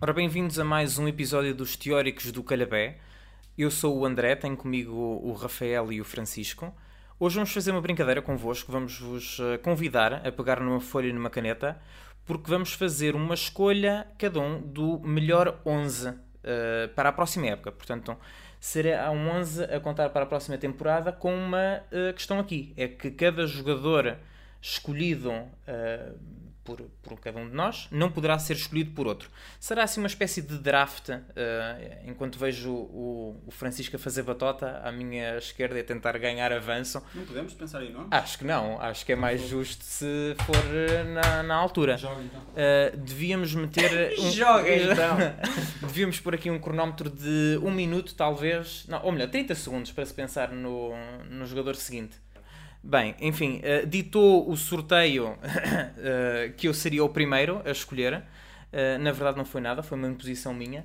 Ora, bem-vindos a mais um episódio dos Teóricos do Calhabé. Eu sou o André, tenho comigo o Rafael e o Francisco. Hoje vamos fazer uma brincadeira convosco, vamos vos eh, convidar a pegar numa folha e numa caneta, porque vamos fazer uma escolha, cada um, do melhor 11 uh, para a próxima época. Portanto, será um 11 a contar para a próxima temporada com uma uh, questão aqui: é que cada jogador escolhido uh, por, por cada um de nós, não poderá ser escolhido por outro. Será assim uma espécie de draft, uh, enquanto vejo o, o, Francisco a fazer batota à minha esquerda e a tentar ganhar avanço. Não podemos pensar em nomes? Acho que não, acho que é mais justo se for eh, na, na altura. Joga então. Uh, devíamos meter. Um... Joga então! devíamos pôr aqui um cronómetro de um minuto, talvez. Não, ou melhor, 30 segundos para se pensar no, no jogador seguinte. Bem, enfim, uh, ditou o sorteio uh, que eu seria o primeiro a escolher. Uh, na verdade, não foi nada, foi uma imposição minha.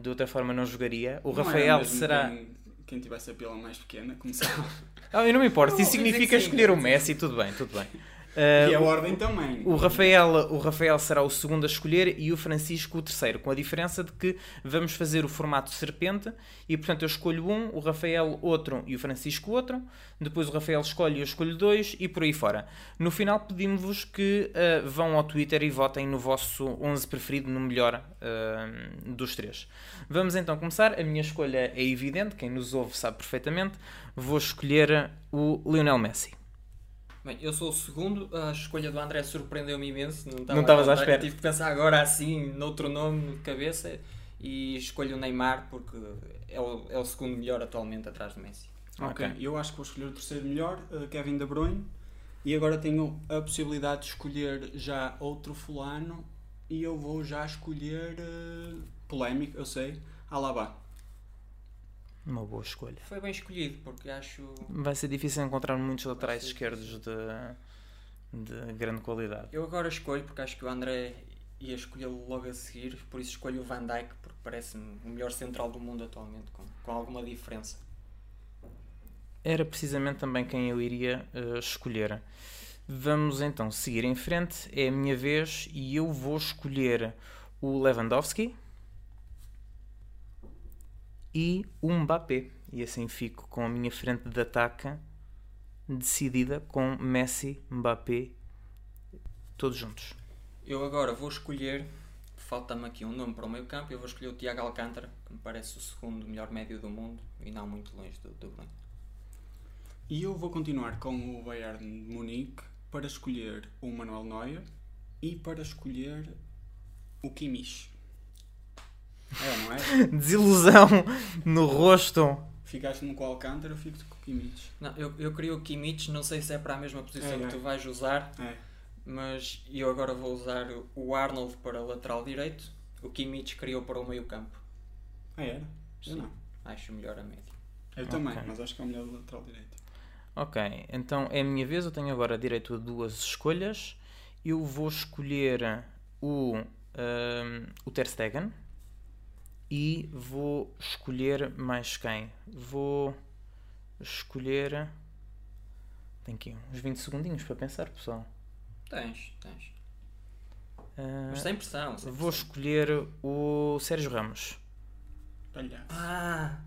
de outra forma, não jogaria. O não Rafael será. Quem, quem tivesse a pila mais pequena começava. ah, eu não me importo, isso significa escolher o Messi, tudo bem, tudo bem. Uh, e a ordem também. O Rafael, o Rafael será o segundo a escolher e o Francisco o terceiro, com a diferença de que vamos fazer o formato serpente e, portanto, eu escolho um, o Rafael outro e o Francisco outro. Depois o Rafael escolhe e eu escolho dois e por aí fora. No final, pedimos-vos que uh, vão ao Twitter e votem no vosso 11 preferido, no melhor uh, dos três. Vamos então começar. A minha escolha é evidente, quem nos ouve sabe perfeitamente. Vou escolher o Lionel Messi. Bem, eu sou o segundo, a escolha do André surpreendeu-me imenso. Não estavas à espera. Tive que pensar agora assim, noutro nome de cabeça, e escolho o Neymar porque é o, é o segundo melhor atualmente atrás do Messi. Ok, okay. eu acho que vou escolher o terceiro melhor, uh, Kevin De Bruyne, e agora tenho a possibilidade de escolher já outro fulano, e eu vou já escolher, uh, polémico, eu sei, Alaba. Uma boa escolha. Foi bem escolhido, porque acho. Vai ser difícil encontrar muitos laterais esquerdos de, de grande qualidade. Eu agora escolho, porque acho que o André ia escolhê-lo logo a seguir, por isso escolho o Van Dijk, porque parece-me o melhor central do mundo atualmente, com, com alguma diferença. Era precisamente também quem eu iria uh, escolher. Vamos então seguir em frente, é a minha vez e eu vou escolher o Lewandowski e o Mbappé. E assim fico com a minha frente de ataque decidida com Messi, Mbappé, todos juntos. Eu agora vou escolher, falta-me aqui um nome para o meio campo, eu vou escolher o Tiago Alcântara, que me parece o segundo melhor médio do mundo e não muito longe do, do bem. E eu vou continuar com o Bayern de Munique para escolher o Manuel Neuer e para escolher o Kimmich. É, não é? Desilusão no rosto. Ficaste-me com o Alcântara, eu fico com o Kimmich. Não, eu, eu queria o Kimmich, não sei se é para a mesma posição é, que é. tu vais usar, é. mas eu agora vou usar o Arnold para lateral direito, o Kimmich criou para o meio campo. Ah, era? Sim, não. acho melhor a média. Eu okay. também, mas acho que é o melhor lateral direito. Ok, então é a minha vez, eu tenho agora direito a duas escolhas. Eu vou escolher o, um, o Ter Stegen e vou escolher mais quem? Vou escolher. Tem aqui uns 20 segundinhos para pensar, pessoal. Tens, tens. Uh, Mas sem pressão, sem Vou pressão. escolher o Sérgio Ramos. Ah!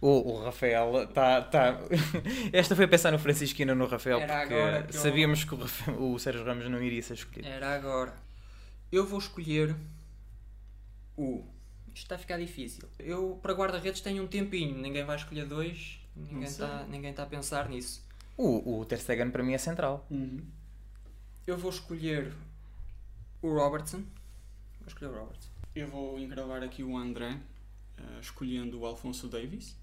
O, o Rafael está. Tá... Esta foi a pensar no Francisco e não no Rafael, Era porque sabíamos eu... que o, Rafael, o Sérgio Ramos não iria ser escolhido. Era agora. Eu vou escolher o isto está a ficar difícil. Eu, para guarda-redes, tenho um tempinho. Ninguém vai escolher dois. Ninguém está ninguém tá a pensar nisso. O, o Ter Stegen para mim é central. Uhum. Eu vou escolher o Robertson. Vou escolher o Robertson. Eu vou engravar aqui o André, uh, escolhendo o Alfonso Davis.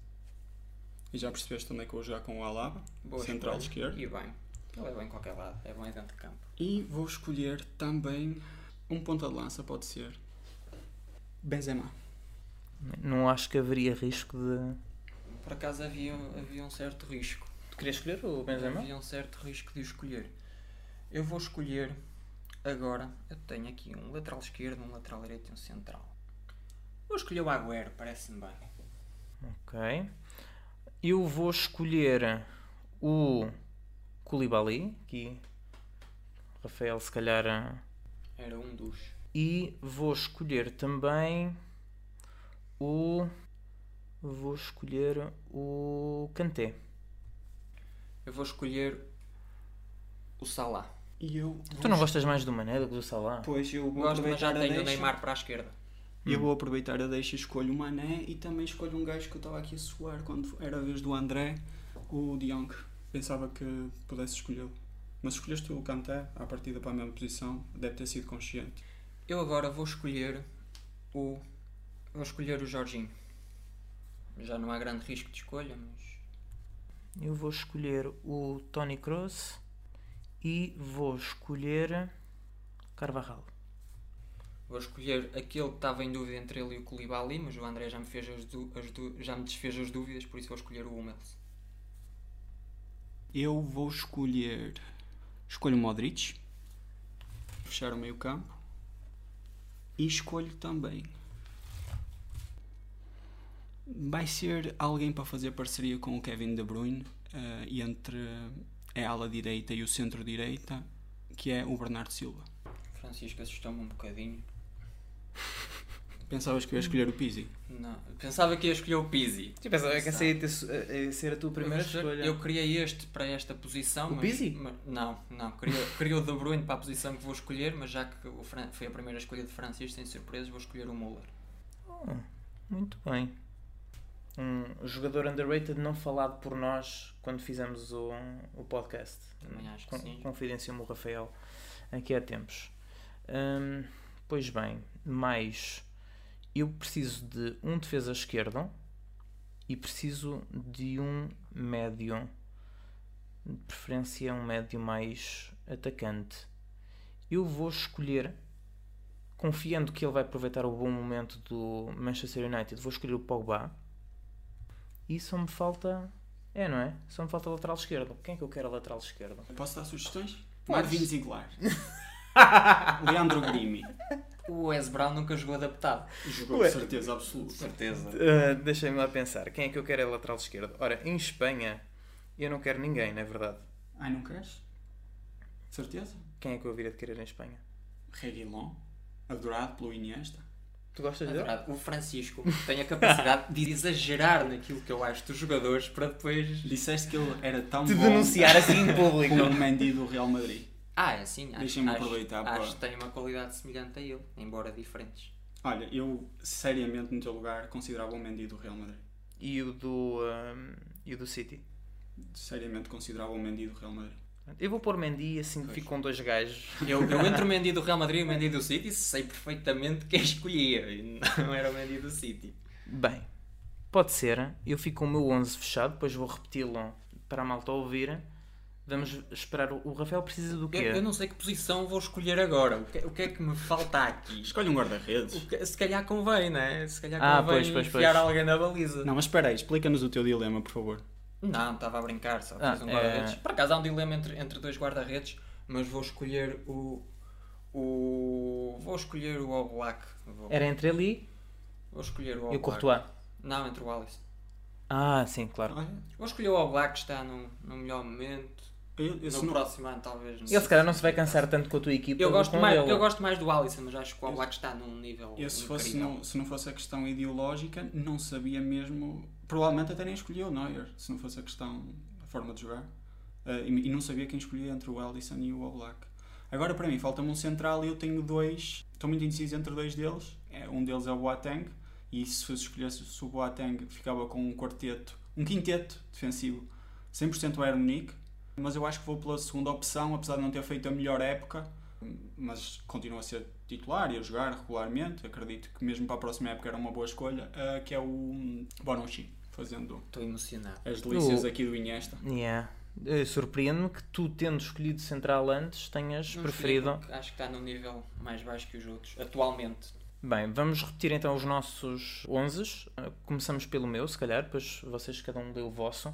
E já percebeste é que eu vou jogar com o Alaba, Boa central escolha. esquerdo. E bem. Ele é bom em qualquer lado. É bom em dentro de campo. E vou escolher também um ponta de lança, pode ser. Benzema. Não acho que haveria risco de. Por acaso havia, havia um certo risco. Tu querias escolher o Benzema? Havia um certo risco de escolher. Eu vou escolher agora. Eu tenho aqui um lateral esquerdo, um lateral direito e um central. Vou escolher o Agüero, parece-me bem. Ok. Eu vou escolher o Koulibaly, que Rafael se calhar era um dos E vou escolher também o. Vou escolher o Kanté. Eu vou escolher o Salah. E eu Tu não gostas mais do Mané do que do Salah? Pois eu vou Gosto, mas aproveitar já a tenho o deixa. Neymar para a esquerda. Eu vou aproveitar a deixa e escolho o Mané e também escolho um gajo que eu estava aqui a suar quando era a vez do André, o De Jong. Pensava que pudesse escolhê-lo. Mas escolheste o Kanté à partida para a mesma posição, deve ter sido consciente. Eu agora vou escolher o. Vou escolher o Jorginho. Já não há grande risco de escolha, mas. Eu vou escolher o Tony Kroos e vou escolher Carvajal. Vou escolher aquele que estava em dúvida entre ele e o Koulibaly, mas o André já me, fez as as já me desfez as dúvidas, por isso vou escolher o Hummels. Eu vou escolher. Escolho o Modric. Fechar o meio campo. E escolho também. Vai ser alguém para fazer parceria com o Kevin De Bruyne. eh, e entre a ala direita e o centro direita, que é o Bernardo Silva. Francisco assustou-me um bocadinho. Pensavas que eu ia escolher o Pizzi? Não, pensava que ia escolher o Pizzi. Pensava que essa ia, ter- ia ser a tua primeira escolha. Eu queria este para esta posição. O mas, Pizzi? mas- não, não. Queria, queria o De Bruyne para a posição que vou escolher, mas já que o Fran- foi a primeira escolha de Francisco, sem surpresas, vou escolher o Müller. Oh, muito bem. Um jogador underrated não falado por nós quando fizemos o, o podcast. Também acho que Con- sim. Confidenciou-me o Rafael aqui há tempos. Hum, pois bem, mais eu preciso de um defesa esquerdo e preciso de um médio. De preferência um médio mais atacante. Eu vou escolher, confiando que ele vai aproveitar o bom momento do Manchester United, vou escolher o Pogba. E só me falta. É, não é? Só me falta lateral esquerdo. Quem é que eu quero a lateral esquerdo? Posso dar sugestões? Marvin Ziegler. Leandro Grimi. O Wes Brown nunca jogou adaptado. Jogou Ué. de certeza absoluta. Certeza. Uh, Deixem-me lá pensar. Quem é que eu quero é lateral esquerdo? Ora, em Espanha, eu não quero ninguém, não é verdade? Ai, não queres? Certeza? Quem é que eu viria de querer em Espanha? Reguilon. Adorado pelo Iniesta. Tu gostas É dele? verdade, o Francisco tem a capacidade de exagerar naquilo que eu acho dos jogadores para depois. Disseste que ele era tão Te bom denunciar assim em público. como o Mendy do Real Madrid. Ah, é assim, acho, Deixem-me acho, aproveitar acho para- que tem uma qualidade semelhante a ele, embora diferentes. Olha, eu seriamente no teu lugar considerava o Mendy do Real Madrid. E o do, um, e o do City? Seriamente considerava o Mendy do Real Madrid. Eu vou pôr Mendy assim Pois. fico com dois gajos. Eu, eu entre o Mendy do Real Madrid e o Mendy do City sei perfeitamente quem escolhia. e Não era o Mendy do City. Bem, pode ser. Eu fico com o meu 11 fechado, depois vou repeti-lo para a malta ouvir. Vamos esperar. O Rafael precisa do quê? Eu, eu não sei que posição vou escolher agora. O que, o que é que me falta aqui? Escolhe um guarda-redes. Se calhar convém, né? Se calhar Ah, convém pois, pois, enfiar pois. alguém na baliza. Não, mas espera aí, explica-nos o teu dilema, por favor. Não, estava a brincar, só Ah, fiz um é- guarda-redes. Por acaso há um dilema entre, entre dois guarda-redes, mas vou escolher o. o vou escolher o All Black. Vou, Era entre ele vou escolher o All e o. Courtois. Não, entre o Alisson. Ah, sim, claro. Vou escolher o All Black que está no, no melhor momento. Eu, no não- próximo ano, talvez. Ele se calhar não se vai cansar tanto com a tua equipa. Eu gosto, mais, ele. eu gosto mais do Alisson, mas acho que o All Black está num nível. eu se, fosse não, se não fosse a questão ideológica, não sabia mesmo. Provavelmente até nem escolhia o Neuer, se não fosse a questão da forma de jogar. Eh, e, e não sabia quem escolhia entre o Alisson e o Oblak. Agora, para mim, falta-me um central e eu tenho dois. Estou muito indeciso entre dois deles. É, um deles é o Boateng. E se fosse escolhesse o Boateng, ficava com um quarteto, um quinteto defensivo 100% Bayern Munique. Mas eu acho que vou pela segunda opção, apesar de não ter feito a melhor época. Mas continua a ser titular e a jogar regularmente. Acredito que mesmo para a próxima época era uma boa escolha. eh, que é o Bonucci, fazendo Estou emocionado. as delícias O- aqui do Iniesta. Yeah. Eh, Surpreende-me que tu, tendo escolhido central antes, tenhas Não preferido. Acho que está num nível mais baixo que os outros, atualmente. Bem, vamos repetir então os nossos 11. Uh, Começamos pelo meu, se calhar, depois vocês cada um dê o vosso.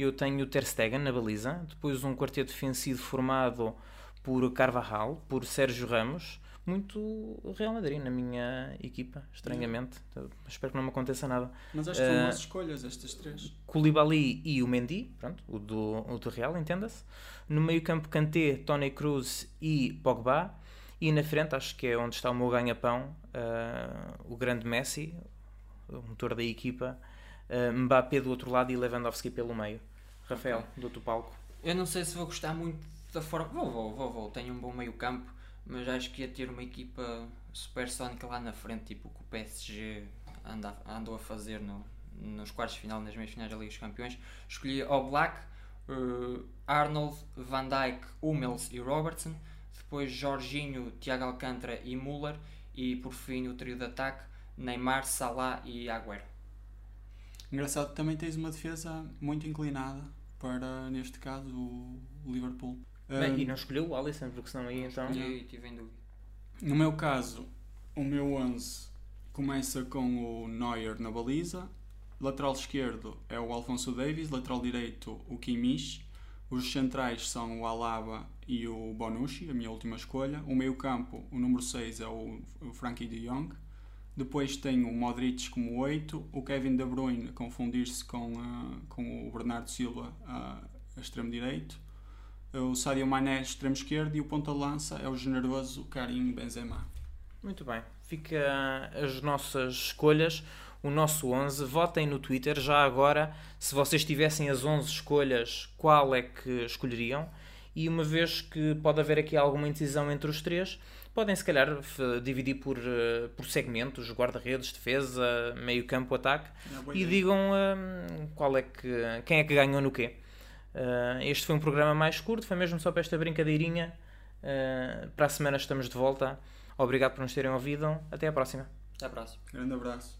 Eu tenho o Ter Stegen na baliza, depois um quarteto defensivo formado por Carvajal, por Sérgio Ramos, muito Real Madrid na minha equipa, estranhamente. Então, Espero que não me aconteça nada. Mas acho que são Eh, boas escolhas estas três. Koulibaly e o Mendy, pronto, o do, o do Real, entenda-se. No meio campo, Kanté, Tony Cruz e Pogba. E na frente, acho que é onde está o meu ganha-pão, o grande Messi, o motor da equipa, Mbappé do outro lado e Lewandowski pelo meio. Rafael, do outro palco. Eu não sei se vou gostar muito da forma. Vou, vou, vou, vou. Tenho um bom meio-campo, mas acho que ia ter uma equipa supersónica lá na frente, tipo o que o PSG anda, andou a fazer no, nos quartos de final, nas meias finais da Liga dos Campeões. Escolhi o Black, uh, Arnold, Van Dijk, Hummels e Robertson. Depois Jorginho, Thiago Alcântara e Müller. E por fim o trio de ataque, Neymar, Salah e Agüero. Engraçado, também tens uma defesa muito inclinada para, neste caso, o Liverpool. Bem, um, e não escolheu o Alisson, porque senão aí então. Escolhi e tive em dúvida. No meu caso, o meu 11 começa com o Neuer na baliza, lateral esquerdo é o Alfonso Davis, lateral direito o Kimmich, os centrais são o Alaba e o Bonucci, a minha última escolha. O meio campo, o número 6 é o, o Frankie de Jong. Depois tem o Modric como 8, o Kevin De Bruyne a confundir-se com, uh, com o Bernardo Silva a extremo direito. O Sadio Mané extremo esquerdo e o ponta-lança é o generoso Karim Benzema. Muito bem, fica as nossas escolhas, o nosso 11. Votem no Twitter já agora, se vocês tivessem as 11 escolhas, qual é que escolheriam? E uma vez que pode haver aqui alguma indecisão entre os três, podem se calhar dividir por, uh, por segmentos, guarda-redes, defesa, meio campo, ataque é e digam uh, qual é que, quem é que ganhou no quê. Uh, este foi um programa mais curto, foi mesmo só para esta brincadeirinha. para a semana estamos de volta. Obrigado por nos terem ouvido. Até à próxima. Até à próxima. Grande abraço.